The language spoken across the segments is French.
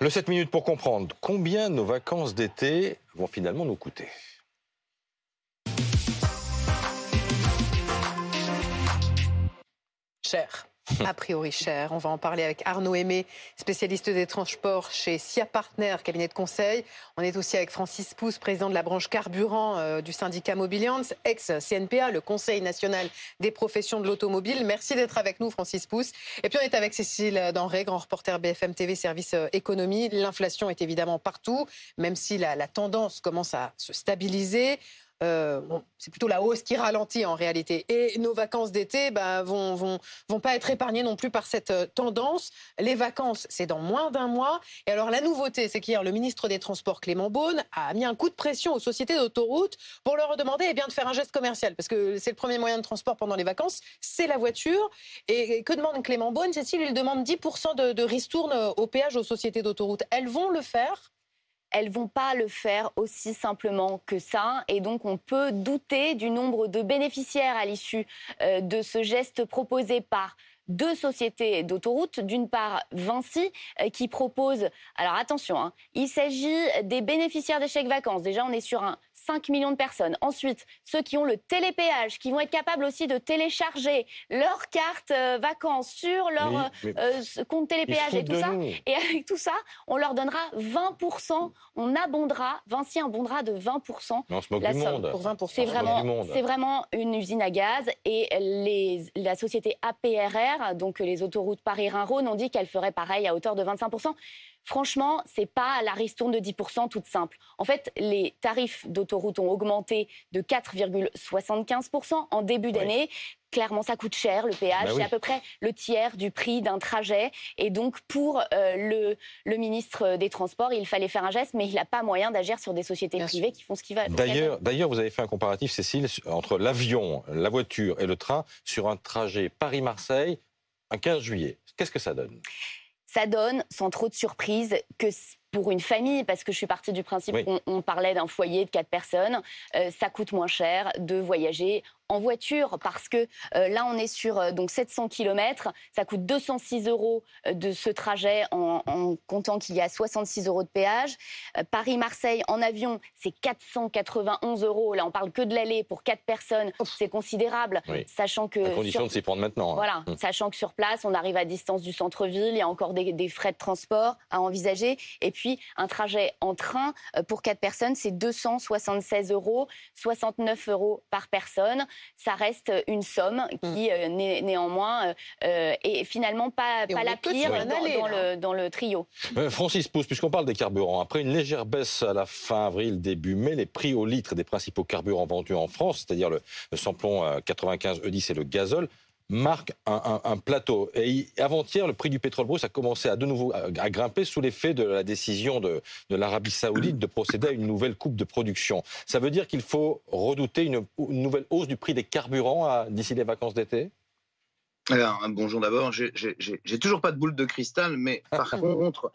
Le 7 minutes pour comprendre combien nos vacances d'été vont finalement nous coûter? Cher a priori cher. On va en parler avec Arnaud Aimé, spécialiste des transports chez SIA Partner, cabinet de conseil. On est aussi avec Francis Pousse, président de la branche carburant euh, du syndicat Mobiliance, ex-CNPA, le Conseil national des professions de l'automobile. Merci d'être avec nous, Francis Pousse. Et puis on est avec Cécile Denré, grand reporter BFM TV, service euh, économie. L'inflation est évidemment partout, même si la tendance commence à se stabiliser. Euh, c'est plutôt la hausse qui ralentit en réalité. Et nos vacances d'été bah, vont, pas être épargnées non plus par cette euh, tendance. Les vacances, c'est dans moins d'un mois. Et alors la nouveauté, c'est qu'hier, le ministre des Transports, Clément Beaune, a mis un coup de pression aux sociétés d'autoroutes pour leur demander eh bien, de faire un geste commercial. Parce que c'est le premier moyen de transport pendant les vacances, c'est la voiture. Et que demande Clément Beaune Cécile, il demande 10% de, de ristourne au péage aux sociétés d'autoroutes. Elles vont le faire elles vont pas le faire aussi simplement que ça. Et donc, on peut douter du nombre de bénéficiaires à l'issue euh, de ce geste proposé par deux sociétés d'autoroutes. D'une part, Vinci, euh, qui propose. Alors attention, hein, il s'agit des bénéficiaires des chèques vacances. Déjà, on est sur un 5 millions de personnes. Ensuite, ceux qui ont le télépéage, qui vont être capables aussi de télécharger leur carte euh, vacances sur leur euh, euh, compte télépéage et tout ça. Et avec tout ça, on leur donnera 20%, on abondera, Vinci abondera de 20% on se moque la du Monde. C'est vraiment, c'est vraiment une usine à gaz et les, la société APRR, donc les autoroutes Paris-Rhin-Rhône, ont dit qu'elle ferait pareil à hauteur de 25%. Franchement, c'est pas la ristourne de 10% toute simple. En fait, les tarifs d'autoroute ont augmenté de 4,75% en début d'année. Clairement, ça coûte cher, le péage. Bah c'est à peu près le tiers du prix d'un trajet. Et donc, pour euh, le, le, ministre des Transports, il fallait faire un geste, mais il n'a pas moyen d'agir sur des sociétés privées qui font ce qu'ils veulent. D'ailleurs, d'ailleurs, vous avez fait un comparatif, Cécile, entre l'avion, la voiture et le train sur un trajet Paris-Marseille un 15 juillet. Qu'est-ce que ça donne? Ça donne, sans trop de surprise, que pour une famille, parce que je suis partie du principe qu'on parlait d'un foyer de quatre personnes, euh, ça coûte moins cher de voyager en voiture parce que euh, là on est sur euh, donc 700 km, ça coûte 206 euros euh, de ce trajet en, comptant qu'il y a 66 euros de péage. Paris-Marseille en avion c'est 491 euros. Là on parle que de l'aller pour quatre personnes, c'est considérable, sachant que à condition de s'y prendre maintenant. Hein. Voilà, hum. sachant que sur place on arrive à distance du centre-ville, il y a encore des, des, frais de transport à envisager et puis un trajet en train pour quatre personnes c'est 276 euros, 69 euros par personne ça reste une somme qui, mm. euh, néanmoins, euh, est finalement pas, la pire dans, le, trio. Euh, Francis Pousse, puisqu'on parle des carburants, après une légère baisse à la fin avril, début mai, les prix au litre des principaux carburants vendus en France, c'est-à-dire le, le samplon 95 E10 et le gazole, marque un, plateau. Et avant-hier, le prix du pétrole brut a commencé à de nouveau à, grimper sous l'effet de la décision de, l'Arabie saoudite de procéder à une nouvelle coupe de production. Ça veut dire qu'il faut redouter une, nouvelle hausse du prix des carburants d'ici les vacances d'été? Alors, bonjour d'abord. J'ai toujours pas de boule de cristal, mais par contre,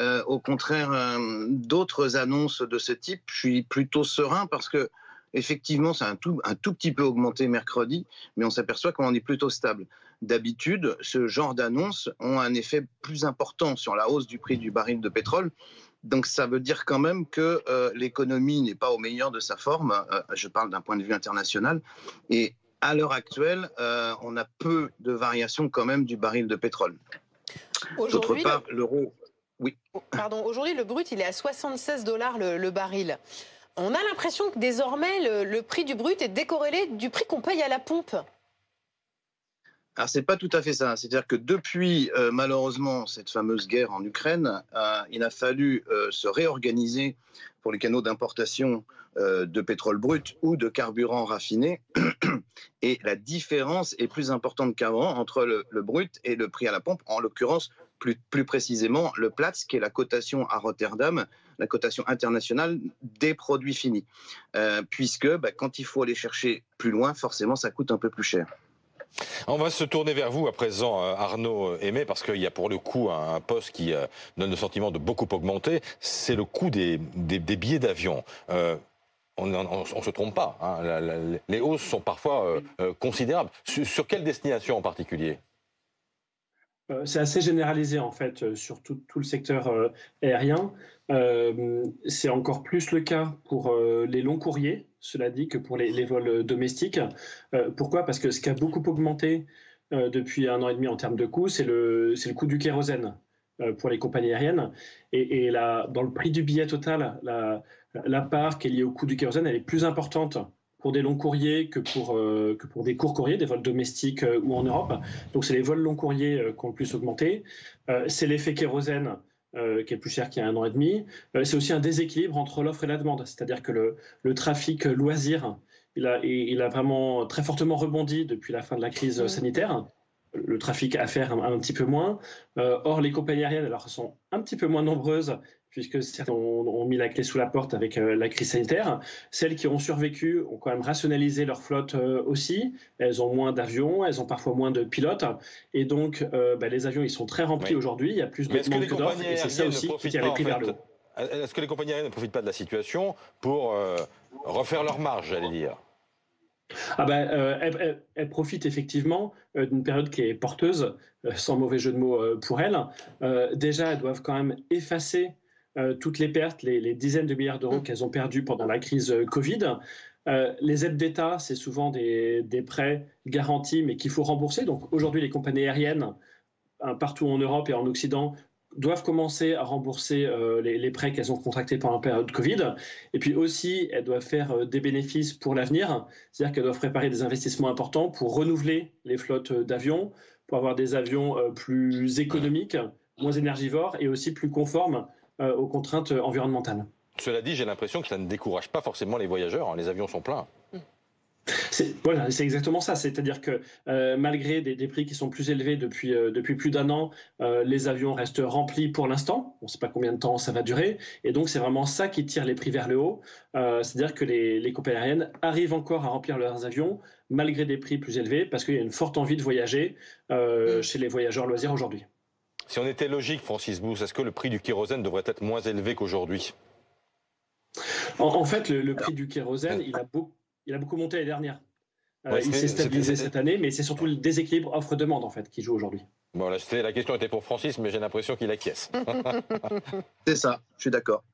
euh, au contraire euh, d'autres annonces de ce type, je suis plutôt serein parce que Effectivement, un tout, un tout petit peu augmenté mercredi, mais on s'aperçoit qu'on est plutôt stable. D'habitude, ce genre d'annonces ont un effet plus important sur la hausse du prix du baril de pétrole. Donc ça veut dire quand même que euh, l'économie n'est pas au meilleur de sa forme. Euh, je parle d'un point de vue international. Et à l'heure actuelle, euh, on a peu de variations quand même du baril de pétrole. D'autre part, l'euro. Oui. Pardon, aujourd'hui, le brut, il est à 76 dollars le baril on a l'impression que désormais, le, prix du brut est décorrélé du prix qu'on paye à la pompe. Alors c'est pas tout à fait ça. C'est-à-dire que depuis euh, malheureusement cette fameuse guerre en Ukraine, euh, il a fallu euh, se réorganiser pour les canaux d'importation de pétrole brut ou de carburant raffiné. Et la différence est plus importante qu'avant entre le, brut et le prix à la pompe. En l'occurrence, plus, plus précisément, le Platts, qui est la cotation à Rotterdam, la cotation internationale des produits finis. puisque bah, quand il faut aller chercher plus loin, forcément, ça coûte un peu plus cher. On va se tourner vers vous à présent, euh, Arnaud Aimé, parce qu'il y a pour le coup un poste qui euh, donne le sentiment de beaucoup augmenter, c'est le coût des, billets d'avion. Euh, on ne se trompe pas, hein. les hausses sont parfois considérables. Sur, quelle destination en particulier? C'est assez généralisé en fait sur tout, le secteur aérien. c'est encore plus le cas pour les longs courriers, cela dit, que pour les, vols domestiques. pourquoi? Parce que ce qui a beaucoup augmenté depuis un an et demi en termes de coûts, c'est le, coût du kérosène. Euh, pour les compagnies aériennes. Et, et dans le prix du billet total, la, la, part qui est liée au coût du kérosène, elle est plus importante pour des longs courriers que pour, euh, que pour des courts courriers, des vols domestiques euh, ou en Europe. Donc c'est les vols longs courriers qui ont le plus augmenté. c'est l'effet kérosène qui est plus cher qu'il y a un an et demi. c'est aussi un déséquilibre entre l'offre et la demande, c'est-à-dire que le, le trafic loisir, il a, il a vraiment très fortement rebondi depuis la fin de la crise sanitaire le trafic à faire un, petit peu moins. Euh, or, les compagnies aériennes alors, sont un petit peu moins nombreuses puisque certains ont, mis la clé sous la porte avec euh, la crise sanitaire. Celles qui ont survécu ont quand même rationalisé leur flotte euh, aussi. Elles ont moins d'avions, elles ont parfois moins de pilotes. Et donc, bah, les avions, ils sont très remplis aujourd'hui. Il y a plus de demandes que d'offres. Et c'est ça aussi qui tire les prix vers le haut. Est-ce que les compagnies aériennes ne profitent pas de la situation pour refaire leur marge, j'allais dire? Ah ben, euh, elle, profite effectivement euh, d'une période qui est porteuse, euh, sans mauvais jeu de mots pour elle. déjà, elles doivent quand même effacer toutes les pertes, les, dizaines de milliards d'euros mm. qu'elles ont perdus pendant la crise Covid. les aides d'État, c'est souvent des, prêts garantis, mais qu'il faut rembourser. Donc aujourd'hui, les compagnies aériennes, partout en Europe et en Occident, doivent commencer à rembourser euh, les, prêts qu'elles ont contractés pendant la période Covid. Et puis aussi, elles doivent faire euh, des bénéfices pour l'avenir, c'est-à-dire qu'elles doivent préparer des investissements importants pour renouveler les flottes d'avions, pour avoir des avions euh, plus économiques, moins énergivores et aussi plus conformes aux contraintes environnementales. Cela dit, j'ai l'impression que ça ne décourage pas forcément les voyageurs. Hein. Les avions sont pleins. C'est voilà, c'est exactement ça. C'est-à-dire que euh, malgré des, prix qui sont plus élevés depuis, euh, depuis plus d'un an, euh, les avions restent remplis pour l'instant. On ne sait pas combien de temps ça va durer. Et donc, c'est vraiment ça qui tire les prix vers le haut. C'est-à-dire que les, les compagnies aériennes arrivent encore à remplir leurs avions malgré des prix plus élevés parce qu'il y a une forte envie de voyager mm. chez les voyageurs loisirs aujourd'hui. Si on était logique, Francis Bous, est-ce que le prix du kérosène devrait être moins élevé qu'aujourd'hui? En, fait, le, prix du kérosène, il a beaucoup il a beaucoup monté l'année dernière. Euh, il s'est stabilisé cette année, mais c'est surtout le déséquilibre offre-demande en fait qui joue aujourd'hui. Bon, là, la question était pour Francis, mais j'ai l'impression qu'il acquiesce. c'est ça, je suis d'accord.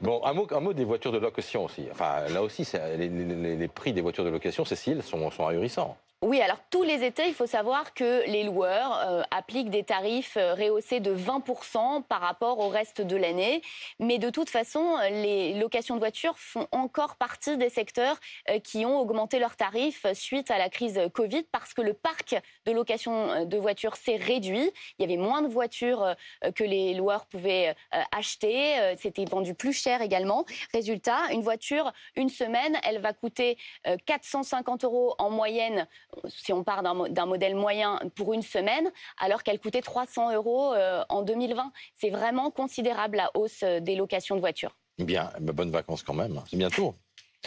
Bon, un mot, un mot des voitures de location aussi. Enfin, là aussi, les, les, prix des voitures de location, Cécile, sont, sont ahurissants. Oui, alors tous les étés, il faut savoir que les loueurs euh, appliquent des tarifs euh, rehaussés de 20% par rapport au reste de l'année. Mais de toute façon, les locations de voitures font encore partie des secteurs euh, qui ont augmenté leurs tarifs suite à la crise Covid parce que le parc de location de voitures s'est réduit. Il y avait moins de voitures que les loueurs pouvaient acheter. C'était vendu plus cher également. Résultat, une voiture, une semaine, elle va coûter 450 euros en moyenne si on part d'un modèle moyen pour une semaine, alors qu'elle coûtait 300 euros euh, en 2020. C'est vraiment considérable la hausse euh, des locations de voitures. Bien, bonnes vacances quand même. C'est bientôt.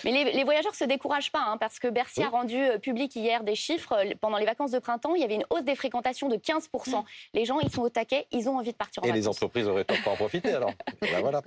Mais les, voyageurs ne se découragent pas, hein, parce que Bercy a rendu euh, public hier des chiffres. Pendant les vacances de printemps, il y avait une hausse des fréquentations de 15%. Les gens, ils sont au taquet, ils ont envie de partir en Et vacances. les entreprises auraient tort pas en profiter alors. Ben voilà.